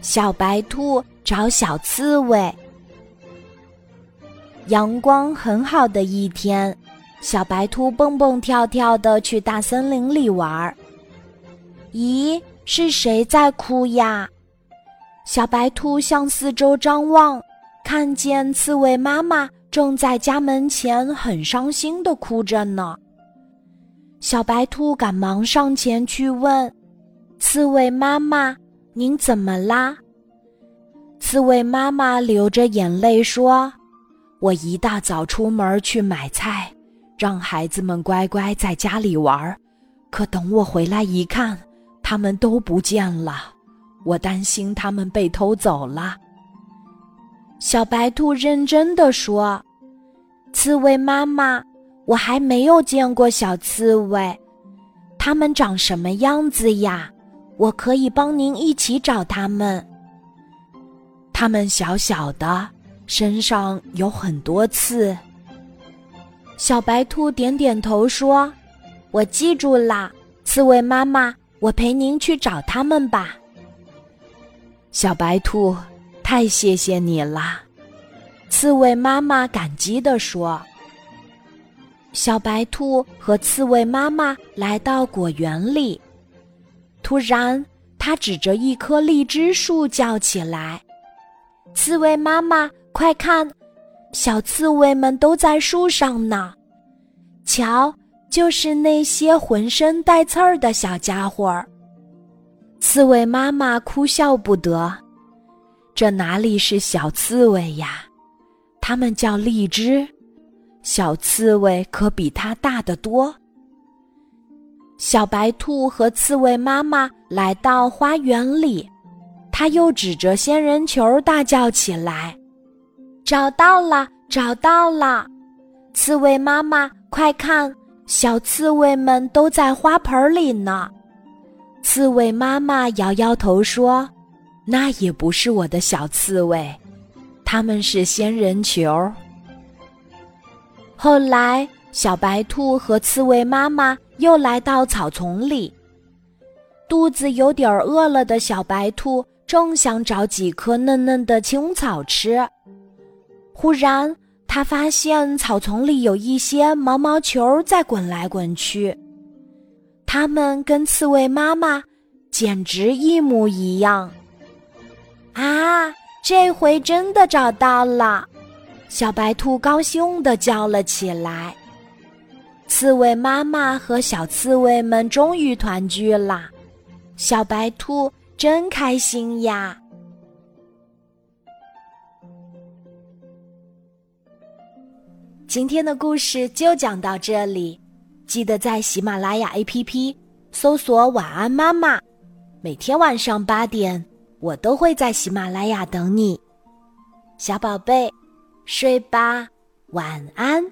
小白兔找小刺猬。阳光很好的一天，小白兔蹦蹦跳跳的去大森林里玩。咦，是谁在哭呀？小白兔向四周张望，看见刺猬妈妈正在家门前很伤心的哭着呢。小白兔赶忙上前去问：“刺猬妈妈。”您怎么啦？刺猬妈妈流着眼泪说：“我一大早出门去买菜，让孩子们乖乖在家里玩。可等我回来一看，他们都不见了。我担心他们被偷走了。”小白兔认真的说：“刺猬妈妈，我还没有见过小刺猬，它们长什么样子呀？”我可以帮您一起找他们。他们小小的，身上有很多刺。小白兔点点头说：“我记住啦，刺猬妈妈，我陪您去找他们吧。”小白兔，太谢谢你啦！刺猬妈妈感激地说。小白兔和刺猬妈妈来到果园里。突然，他指着一棵荔枝树叫起来：“刺猬妈妈，快看，小刺猬们都在树上呢！瞧，就是那些浑身带刺儿的小家伙。”刺猬妈妈哭笑不得：“这哪里是小刺猬呀？它们叫荔枝，小刺猬可比它大得多。”小白兔和刺猬妈妈来到花园里，他又指着仙人球大叫起来：“找到了，找到了！刺猬妈妈，快看，小刺猬们都在花盆里呢。”刺猬妈妈摇摇头说：“那也不是我的小刺猬，它们是仙人球。”后来，小白兔和刺猬妈妈。又来到草丛里，肚子有点饿了的小白兔正想找几颗嫩嫩的青草吃，忽然他发现草丛里有一些毛毛球在滚来滚去，它们跟刺猬妈妈简直一模一样。啊，这回真的找到了！小白兔高兴地叫了起来。刺猬妈妈和小刺猬们终于团聚啦，小白兔真开心呀！今天的故事就讲到这里，记得在喜马拉雅 APP 搜索“晚安妈妈”，每天晚上八点，我都会在喜马拉雅等你，小宝贝，睡吧，晚安。